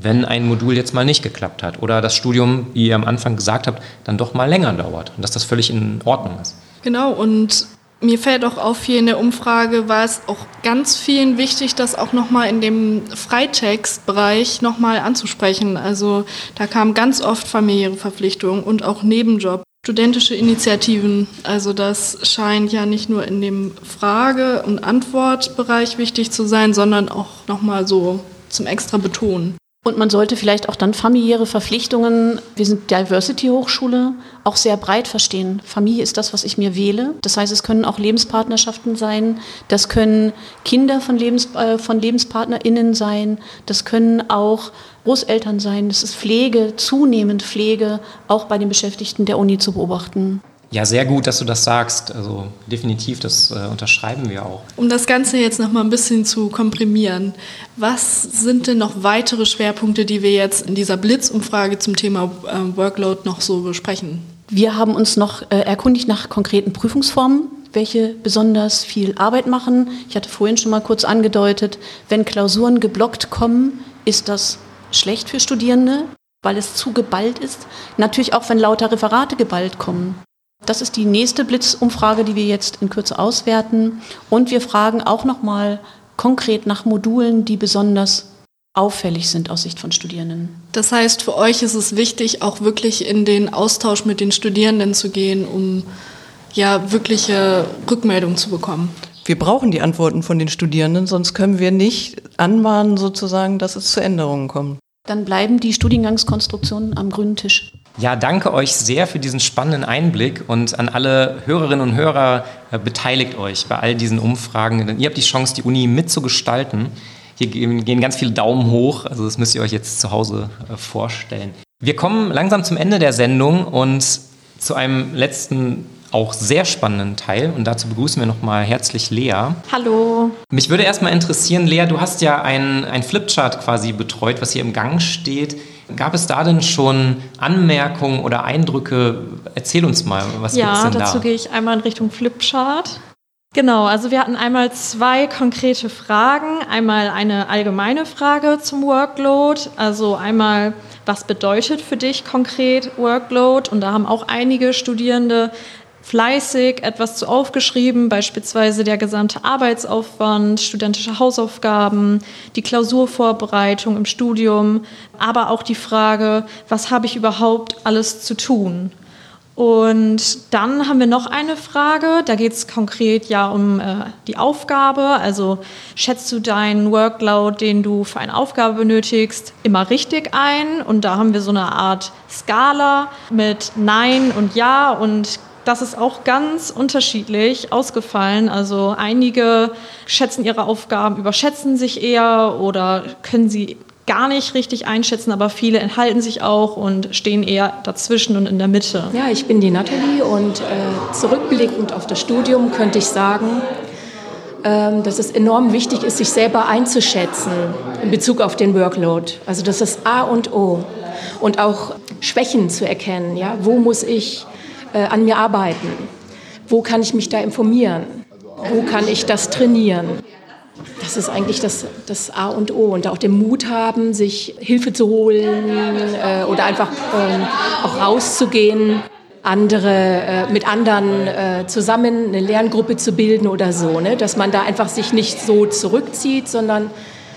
wenn ein Modul jetzt mal nicht geklappt hat oder das Studium, wie ihr am Anfang gesagt habt, dann doch mal länger dauert und dass das völlig in Ordnung ist. Genau, und mir fällt auch auf, hier in der Umfrage war es auch ganz vielen wichtig, das auch nochmal in dem Freitextbereich nochmal anzusprechen. Also da kamen ganz oft familiäre Verpflichtungen und auch Nebenjob. Studentische Initiativen, also das scheint ja nicht nur in dem Frage- und Antwortbereich wichtig zu sein, sondern auch nochmal so zum extra betonen. Und man sollte vielleicht auch dann familiäre Verpflichtungen, wir sind Diversity-Hochschule, auch sehr breit verstehen. Familie ist das, was ich mir wähle. Das heißt, es können auch Lebenspartnerschaften sein, das können Kinder von, Lebens, äh, von LebenspartnerInnen sein, das können auch Großeltern sein, das ist Pflege, zunehmend Pflege, auch bei den Beschäftigten der Uni zu beobachten. Ja, sehr gut, dass du das sagst. Also definitiv, das äh, unterschreiben wir auch. Um das Ganze jetzt noch mal ein bisschen zu komprimieren, was sind denn noch weitere Schwerpunkte, die wir jetzt in dieser Blitzumfrage zum Thema äh, Workload noch so besprechen? Wir haben uns noch äh, erkundigt nach konkreten Prüfungsformen, welche besonders viel Arbeit machen. Ich hatte vorhin schon mal kurz angedeutet, wenn Klausuren geblockt kommen, ist das schlecht für Studierende, weil es zu geballt ist. Natürlich auch, wenn lauter Referate geballt kommen. Das ist die nächste Blitzumfrage, die wir jetzt in Kürze auswerten. Und wir fragen auch nochmal konkret nach Modulen, die besonders auffällig sind aus Sicht von Studierenden. Das heißt, für euch ist es wichtig, auch wirklich in den Austausch mit den Studierenden zu gehen, um ja wirkliche Rückmeldungen zu bekommen. Wir brauchen die Antworten von den Studierenden, sonst können wir nicht anmahnen sozusagen, dass es zu Änderungen kommt. Dann bleiben die Studiengangskonstruktionen am grünen Tisch. Ja, danke euch sehr für diesen spannenden Einblick und an alle Hörerinnen und Hörer, äh, beteiligt euch bei all diesen Umfragen, denn ihr habt die Chance, die Uni mitzugestalten. Hier gehen ganz viele Daumen hoch, also das müsst ihr euch jetzt zu Hause äh, vorstellen. Wir kommen langsam zum Ende der Sendung und zu einem letzten auch sehr spannenden Teil und dazu begrüßen wir nochmal herzlich Lea. Hallo. Mich würde erstmal interessieren, Lea, du hast ja ein, ein Flipchart quasi betreut, was hier im Gang steht. Gab es da denn schon Anmerkungen oder Eindrücke? Erzähl uns mal, was ja, gibt's denn da? Ja, dazu gehe ich einmal in Richtung Flipchart. Genau, also wir hatten einmal zwei konkrete Fragen. Einmal eine allgemeine Frage zum Workload, also einmal, was bedeutet für dich konkret Workload? Und da haben auch einige Studierende fleißig etwas zu aufgeschrieben, beispielsweise der gesamte Arbeitsaufwand, studentische Hausaufgaben, die Klausurvorbereitung im Studium, aber auch die Frage, was habe ich überhaupt alles zu tun? Und dann haben wir noch eine Frage, da geht es konkret ja um äh, die Aufgabe. Also schätzt du deinen Workload, den du für eine Aufgabe benötigst, immer richtig ein? Und da haben wir so eine Art Skala mit Nein und Ja und das ist auch ganz unterschiedlich ausgefallen. Also einige schätzen ihre Aufgaben, überschätzen sich eher oder können sie gar nicht richtig einschätzen, aber viele enthalten sich auch und stehen eher dazwischen und in der Mitte. Ja, ich bin die Nathalie und äh, zurückblickend auf das Studium könnte ich sagen, ähm, dass es enorm wichtig ist, sich selber einzuschätzen in Bezug auf den Workload. Also das ist A und O. Und auch Schwächen zu erkennen. Ja? Wo muss ich äh, an mir arbeiten? Wo kann ich mich da informieren? Wo kann ich das trainieren? Das ist eigentlich das, das A und O. Und auch den Mut haben, sich Hilfe zu holen äh, oder einfach ähm, auch rauszugehen, andere, äh, mit anderen äh, zusammen eine Lerngruppe zu bilden oder so. Ne? Dass man da einfach sich nicht so zurückzieht, sondern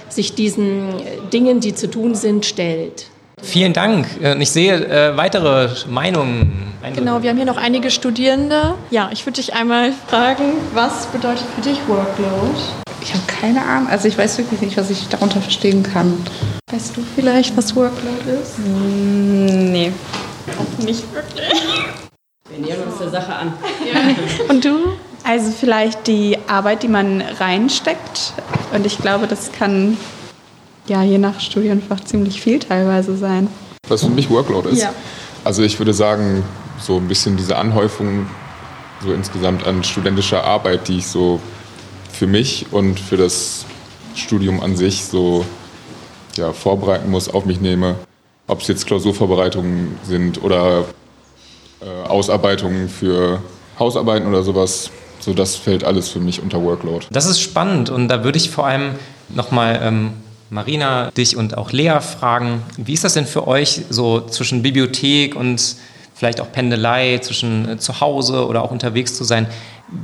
sich diesen Dingen, die zu tun sind, stellt. Vielen Dank. Äh, ich sehe äh, weitere Meinungen. Genau, wir haben hier noch einige Studierende. Ja, ich würde dich einmal fragen, was bedeutet für dich Workload? Ich habe keine Ahnung. Also ich weiß wirklich nicht, was ich darunter verstehen kann. Weißt du vielleicht, was Workload ist? Mm, nee. Auch nicht wirklich. Wir nähern uns der Sache an. Ja. Und du? Also vielleicht die Arbeit, die man reinsteckt. Und ich glaube, das kann ja je nach Studienfach ziemlich viel teilweise sein. Was für mich Workload ist? Ja. Also ich würde sagen, so ein bisschen diese Anhäufung so insgesamt an studentischer Arbeit, die ich so für mich und für das Studium an sich so ja, vorbereiten muss, auf mich nehme. Ob es jetzt Klausurvorbereitungen sind oder äh, Ausarbeitungen für Hausarbeiten oder sowas. So, das fällt alles für mich unter Workload. Das ist spannend und da würde ich vor allem nochmal ähm, Marina, dich und auch Lea fragen. Wie ist das denn für euch so zwischen Bibliothek und vielleicht auch Pendelei, zwischen äh, zu Hause oder auch unterwegs zu sein?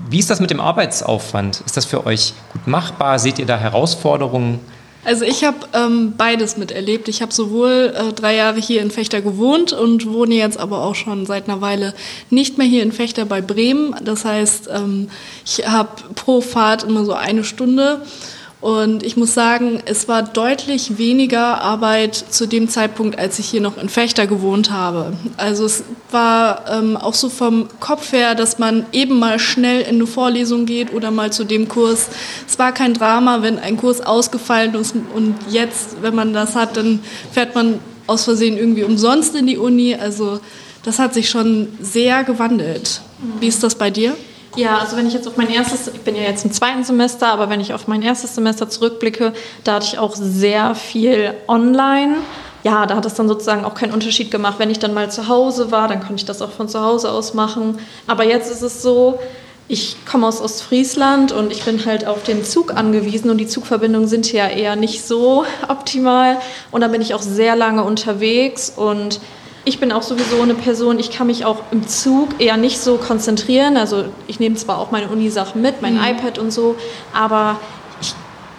Wie ist das mit dem Arbeitsaufwand? Ist das für euch gut machbar? Seht ihr da Herausforderungen? Also ich habe ähm, beides miterlebt. Ich habe sowohl äh, drei Jahre hier in Fechter gewohnt und wohne jetzt aber auch schon seit einer Weile nicht mehr hier in Fechter bei Bremen. Das heißt, ähm, ich habe pro Fahrt immer so eine Stunde und ich muss sagen, es war deutlich weniger Arbeit zu dem Zeitpunkt, als ich hier noch in Fechter gewohnt habe. Also es war ähm, auch so vom Kopf her, dass man eben mal schnell in eine Vorlesung geht oder mal zu dem Kurs. Es war kein Drama, wenn ein Kurs ausgefallen ist und jetzt, wenn man das hat, dann fährt man aus Versehen irgendwie umsonst in die Uni. Also das hat sich schon sehr gewandelt. Wie ist das bei dir? Ja, also wenn ich jetzt auf mein erstes, ich bin ja jetzt im zweiten Semester, aber wenn ich auf mein erstes Semester zurückblicke, da hatte ich auch sehr viel online. Ja, da hat es dann sozusagen auch keinen Unterschied gemacht. Wenn ich dann mal zu Hause war, dann konnte ich das auch von zu Hause aus machen. Aber jetzt ist es so, ich komme aus Ostfriesland und ich bin halt auf den Zug angewiesen und die Zugverbindungen sind ja eher nicht so optimal. Und da bin ich auch sehr lange unterwegs und ich bin auch sowieso eine Person, ich kann mich auch im Zug eher nicht so konzentrieren. Also ich nehme zwar auch meine Unisachen mit, mein mhm. iPad und so, aber ich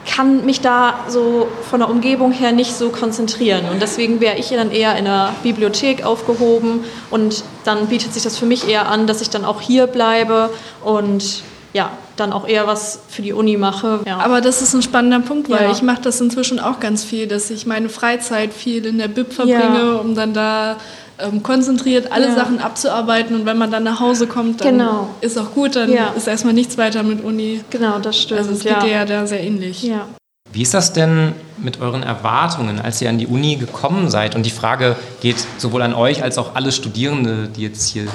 kann mich da so von der Umgebung her nicht so konzentrieren. Und deswegen wäre ich dann eher in der Bibliothek aufgehoben und dann bietet sich das für mich eher an, dass ich dann auch hier bleibe und ja, dann auch eher was für die Uni mache. Ja. Aber das ist ein spannender Punkt, weil Ja. ich mache das inzwischen auch ganz viel, dass ich meine Freizeit viel in der Bib verbringe, Ja. um dann da ähm, konzentriert alle Ja. Sachen abzuarbeiten und wenn man dann nach Hause kommt, dann Genau. ist auch gut, dann Ja. ist erstmal nichts weiter mit Uni. Genau, das stimmt. Also es ja. geht dir ja da sehr ähnlich. Ja. Wie ist das denn mit euren Erwartungen, als ihr an die Uni gekommen seid? Und die Frage geht sowohl an euch als auch alle Studierende, die jetzt hier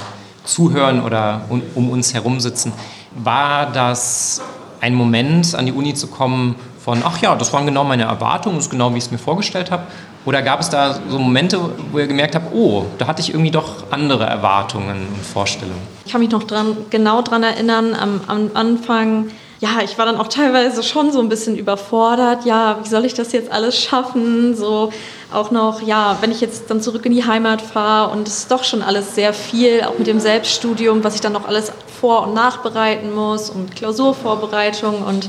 zuhören oder um, um uns herum sitzen. War das ein Moment, an die Uni zu kommen von, ach ja, das waren genau meine Erwartungen, das ist genau, wie ich es mir vorgestellt habe? Oder gab es da so Momente, wo ihr gemerkt habt, oh, da hatte ich irgendwie doch andere Erwartungen und Vorstellungen? Ich kann mich noch dran, genau dran erinnern, am, am Anfang, ja, ich war dann auch teilweise schon so ein bisschen überfordert. Ja, wie soll ich das jetzt alles schaffen? So auch noch, ja, wenn ich jetzt dann zurück in die Heimat fahre und es ist doch schon alles sehr viel, auch mit dem Selbststudium, was ich dann noch alles vor- und nachbereiten muss und Klausurvorbereitung. Und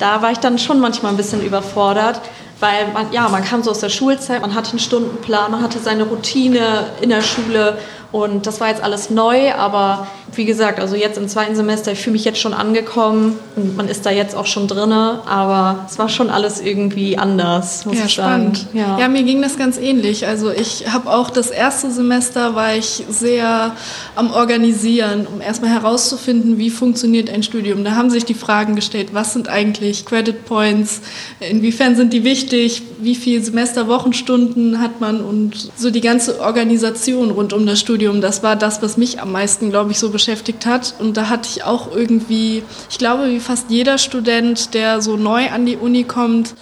da war ich dann schon manchmal ein bisschen überfordert, weil man, ja, man kam so aus der Schulzeit, man hatte einen Stundenplan, man hatte seine Routine in der Schule. Und das war jetzt alles neu, aber wie gesagt, also jetzt im zweiten Semester, ich fühle mich jetzt schon angekommen und man ist da jetzt auch schon drinne, aber es war schon alles irgendwie anders, muss ja, ich sagen. spannend. Ja. mir ging das ganz ähnlich. Also ich habe auch das erste Semester war ich sehr am Organisieren, um erstmal herauszufinden, wie funktioniert ein Studium. Da haben sich die Fragen gestellt, was sind eigentlich Credit Points, inwiefern sind die wichtig, wie viele Semesterwochenstunden hat man und so die ganze Organisation rund um das Studium. Das war das, was mich am meisten, glaube ich, so beschäftigt hat. Und da hatte ich auch irgendwie, ich glaube, wie fast jeder Student, der so neu an die Uni kommt,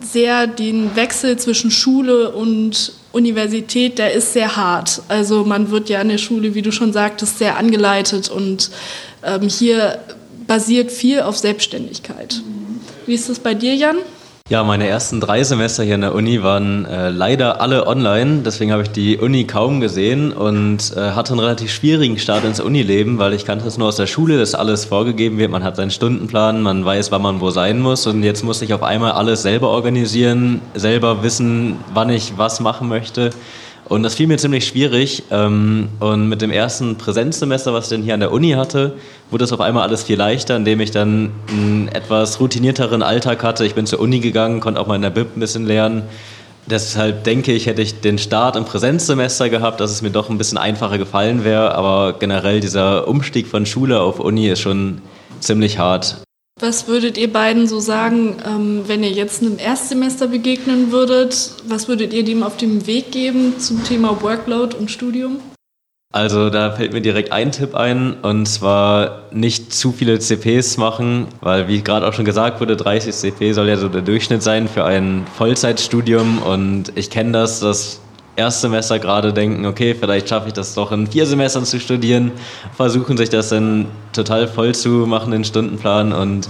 sehr den Wechsel zwischen Schule und Universität, der ist sehr hart. Also man wird ja in der Schule, wie du schon sagtest, sehr angeleitet und ähm, hier basiert viel auf Selbstständigkeit. Wie ist das bei dir, Jan? Ja, meine ersten drei Semester hier an der Uni waren äh, leider alle online. Deswegen habe ich die Uni kaum gesehen und äh, hatte einen relativ schwierigen Start ins Unileben, weil ich kannte es nur aus der Schule, dass alles vorgegeben wird. Man hat seinen Stundenplan, man weiß, wann man wo sein muss. Und jetzt musste ich auf einmal alles selber organisieren, selber wissen, wann ich was machen möchte. Und das fiel mir ziemlich schwierig. Ähm, und mit dem ersten Präsenzsemester, was ich dann hier an der Uni hatte, wurde das auf einmal alles viel leichter, indem ich dann einen etwas routinierteren Alltag hatte. Ich bin zur Uni gegangen, konnte auch mal in der Bib ein bisschen lernen. Deshalb denke ich, hätte ich den Start im Präsenzsemester gehabt, dass es mir doch ein bisschen einfacher gefallen wäre. Aber generell dieser Umstieg von Schule auf Uni ist schon ziemlich hart. Was würdet ihr beiden so sagen, ähm, wenn ihr jetzt einem Erstsemester begegnen würdet? Was würdet ihr dem auf dem Weg geben zum Thema Workload und Studium? Also da fällt mir direkt ein Tipp ein und zwar nicht zu viele CPs machen, weil wie gerade auch schon gesagt wurde, 30 CP soll ja so der Durchschnitt sein für ein Vollzeitstudium und ich kenne das, dass Erstsemester gerade denken, okay, vielleicht schaffe ich das doch in vier Semestern zu studieren, versuchen sich das dann total voll zu machen, den Stundenplan und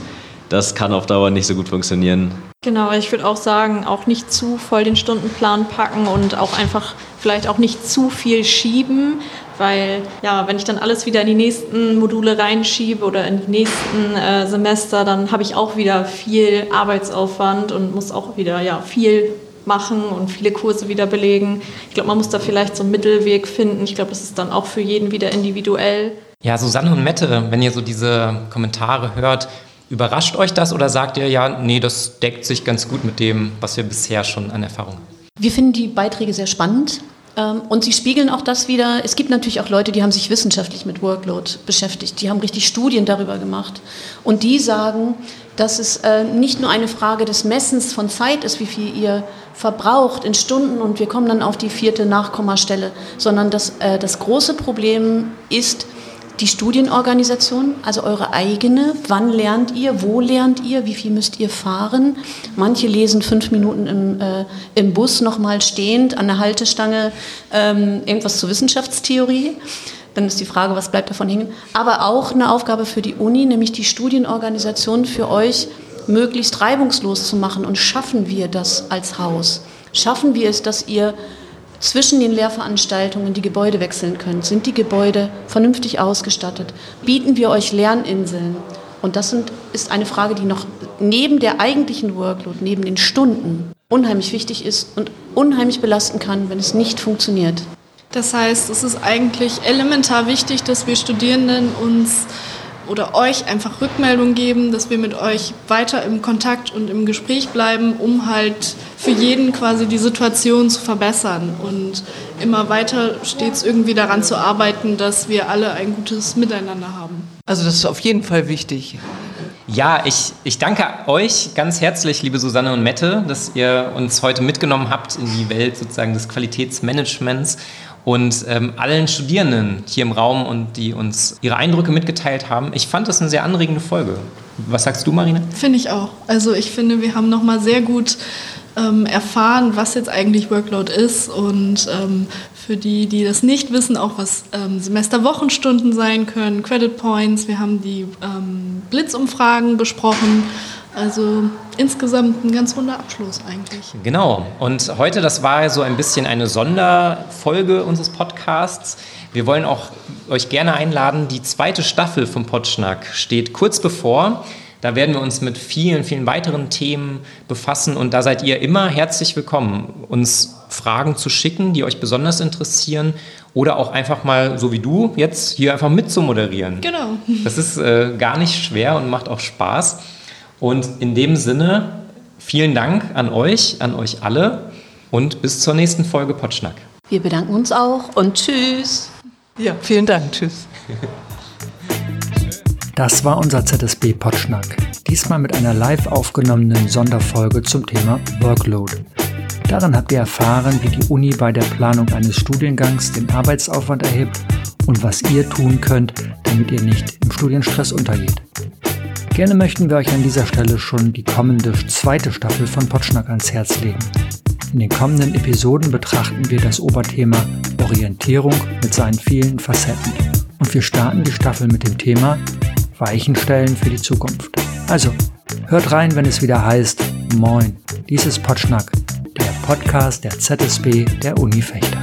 das kann auf Dauer nicht so gut funktionieren. Genau, ich würde auch sagen, auch nicht zu voll den Stundenplan packen und auch einfach vielleicht auch nicht zu viel schieben, weil ja, wenn ich dann alles wieder in die nächsten Module reinschiebe oder in die nächsten äh, Semester, dann habe ich auch wieder viel Arbeitsaufwand und muss auch wieder ja viel machen und viele Kurse wieder belegen. Ich glaube, man muss da vielleicht so einen Mittelweg finden. Ich glaube, das ist dann auch für jeden wieder individuell. Ja, Susanne und Mette, wenn ihr so diese Kommentare hört, überrascht euch das oder sagt ihr, ja, nee, das deckt sich ganz gut mit dem, was wir bisher schon an Erfahrung haben? Wir finden die Beiträge sehr spannend. ähm, Und sie spiegeln auch das wieder. Es gibt natürlich auch Leute, die haben sich wissenschaftlich mit Workload beschäftigt. Die haben richtig Studien darüber gemacht. Und die sagen, dass es äh, nicht nur eine Frage des Messens von Zeit ist, wie viel ihr verbraucht in Stunden und wir kommen dann auf die vierte Nachkommastelle, sondern dass äh, das große Problem ist, die Studienorganisation, also eure eigene. Wann lernt ihr? Wo lernt ihr? Wie viel müsst ihr fahren? Manche lesen fünf Minuten im, äh, im Bus nochmal stehend an der Haltestange ähm, irgendwas zur Wissenschaftstheorie. Dann ist die Frage, was bleibt davon hängen. Aber auch eine Aufgabe für die Uni, nämlich die Studienorganisation für euch möglichst reibungslos zu machen. Und schaffen wir das als Haus? Schaffen wir es, dass ihr zwischen den Lehrveranstaltungen die Gebäude wechseln könnt? Sind die Gebäude vernünftig ausgestattet? Bieten wir euch Lerninseln? Und das sind, ist eine Frage, die noch neben der eigentlichen Workload, neben den Stunden, unheimlich wichtig ist und unheimlich belasten kann, wenn es nicht funktioniert. Das heißt, es ist eigentlich elementar wichtig, dass wir Studierenden uns oder euch einfach Rückmeldung geben, dass wir mit euch weiter im Kontakt und im Gespräch bleiben, um halt für jeden quasi die Situation zu verbessern und immer weiter stets irgendwie daran zu arbeiten, dass wir alle ein gutes Miteinander haben. Also das ist auf jeden Fall wichtig. Ja, ich, ich danke euch ganz herzlich, liebe Susanne und Mette, dass ihr uns heute mitgenommen habt in die Welt sozusagen des Qualitätsmanagements und ähm, allen Studierenden hier im Raum und die uns ihre Eindrücke mitgeteilt haben. Ich fand das eine sehr anregende Folge. Was sagst du, Marina? Finde ich auch. Also ich finde, wir haben nochmal sehr gut ähm, erfahren, was jetzt eigentlich Workload ist und ähm, für die, die das nicht wissen, auch was ähm, Semesterwochenstunden sein können, Credit Points. Wir haben die ähm, Blitzumfragen besprochen. Also insgesamt ein ganz runder Abschluss eigentlich. Genau. Und heute, das war so ein bisschen eine Sonderfolge unseres Podcasts. Wir wollen auch euch gerne einladen. Die zweite Staffel vom Podschnack steht kurz bevor. Da werden wir uns mit vielen, vielen weiteren Themen befassen und da seid ihr immer herzlich willkommen, uns Fragen zu schicken, die euch besonders interessieren oder auch einfach mal, so wie du, jetzt hier einfach mitzumoderieren. Genau. Das ist äh, gar nicht schwer und macht auch Spaß. Und in dem Sinne, vielen Dank an euch, an euch alle und bis zur nächsten Folge Potschnack. Wir bedanken uns auch und tschüss. Ja, vielen Dank. Tschüss. Das war unser ZSB Potschnack. Diesmal mit einer live aufgenommenen Sonderfolge zum Thema Workload. Darin habt ihr erfahren, wie die Uni bei der Planung eines Studiengangs den Arbeitsaufwand erhebt und was ihr tun könnt, damit ihr nicht im Studienstress untergeht. Gerne möchten wir euch an dieser Stelle schon die kommende zweite Staffel von Potschnack ans Herz legen. In den kommenden Episoden betrachten wir das Oberthema Orientierung mit seinen vielen Facetten. Und wir starten die Staffel mit dem Thema Weichenstellen für die Zukunft. Also, hört rein, wenn es wieder heißt Moin, dies ist Potschnack, der Podcast der ZSB der Uni Fechter.